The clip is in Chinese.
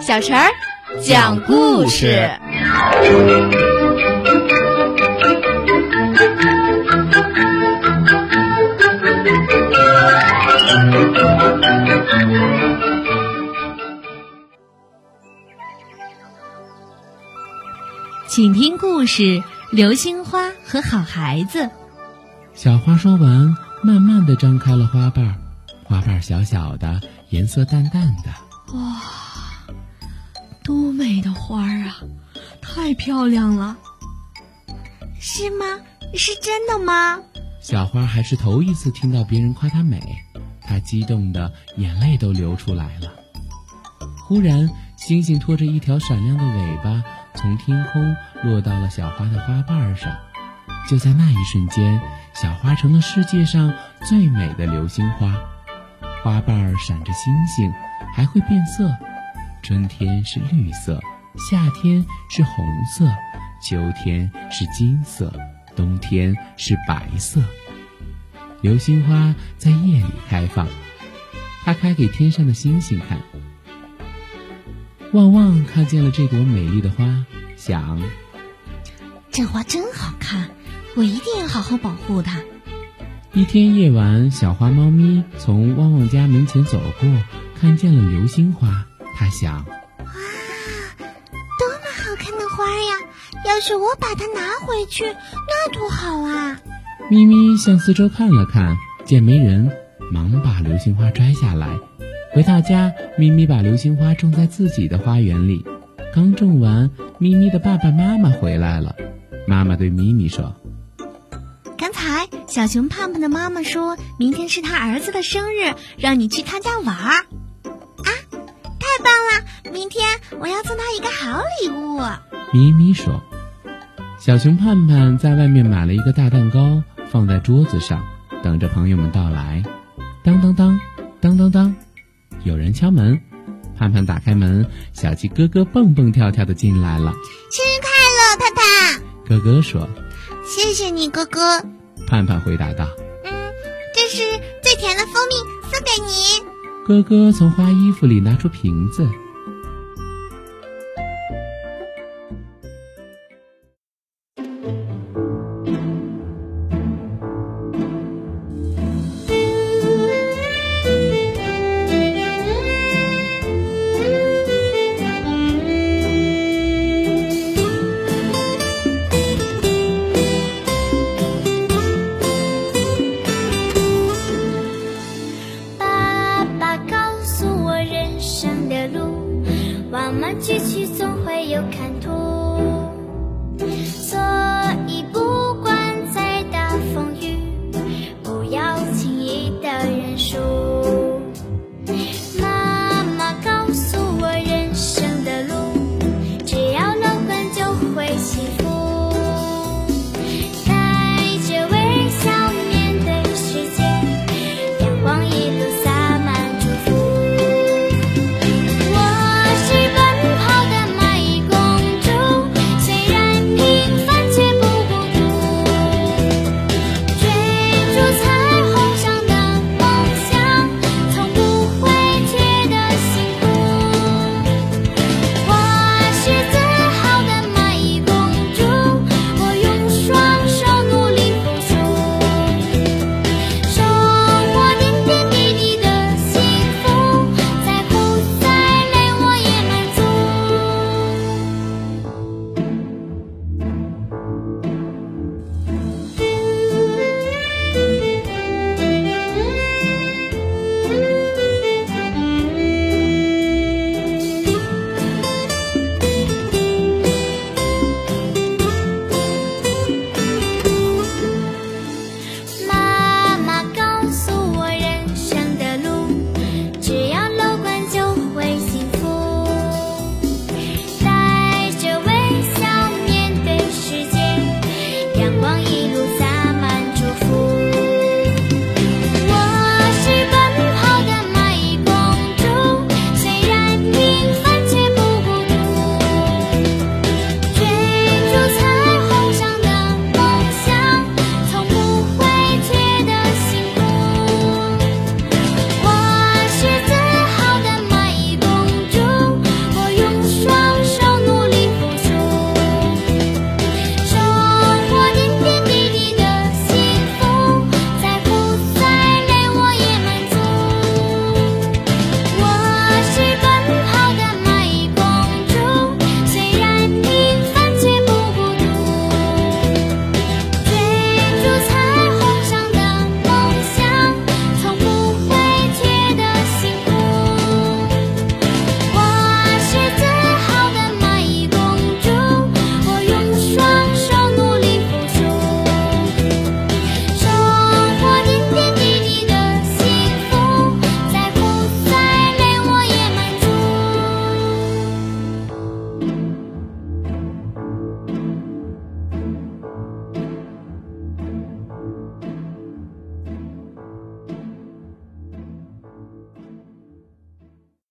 小陈儿讲故事。请听故事《流星花和好孩子》。小花说完，慢慢的张开了花瓣，花瓣小小的，颜色淡淡的。哇，多美的花儿啊！太漂亮了。是吗？是真的吗？小花还是头一次听到别人夸她美，她激动的眼泪都流出来了。忽然，星星拖着一条闪亮的尾巴。从天空落到了小花的花瓣上，就在那一瞬间，小花成了世界上最美的流星花。花瓣闪着星星，还会变色。春天是绿色，夏天是红色，秋天是金色，冬天是白色。流星花在夜里开放，它开给天上的星星看。旺旺看见了这朵美丽的花，想：这花真好看，我一定要好好保护它。一天夜晚，小花猫咪从旺旺家门前走过，看见了流星花，它想：哇，多么好看的花呀！要是我把它拿回去，那多好啊！咪咪向四周看了看，见没人，忙把流星花摘下来。回到家，咪咪把流星花种在自己的花园里。刚种完，咪咪的爸爸妈妈回来了。妈妈对咪咪说：“刚才小熊胖胖的妈妈说，明天是他儿子的生日，让你去他家玩儿。啊，太棒了！明天我要送他一个好礼物。”咪咪说：“小熊胖胖在外面买了一个大蛋糕，放在桌子上，等着朋友们到来。”当当当，当当当。有人敲门，盼盼打开门，小鸡哥哥蹦蹦跳跳的进来了。生日快乐，盼盼！哥哥说：“谢谢你，哥哥。”盼盼回答道：“嗯，这是最甜的蜂蜜，送给您。”哥哥从花衣服里拿出瓶子。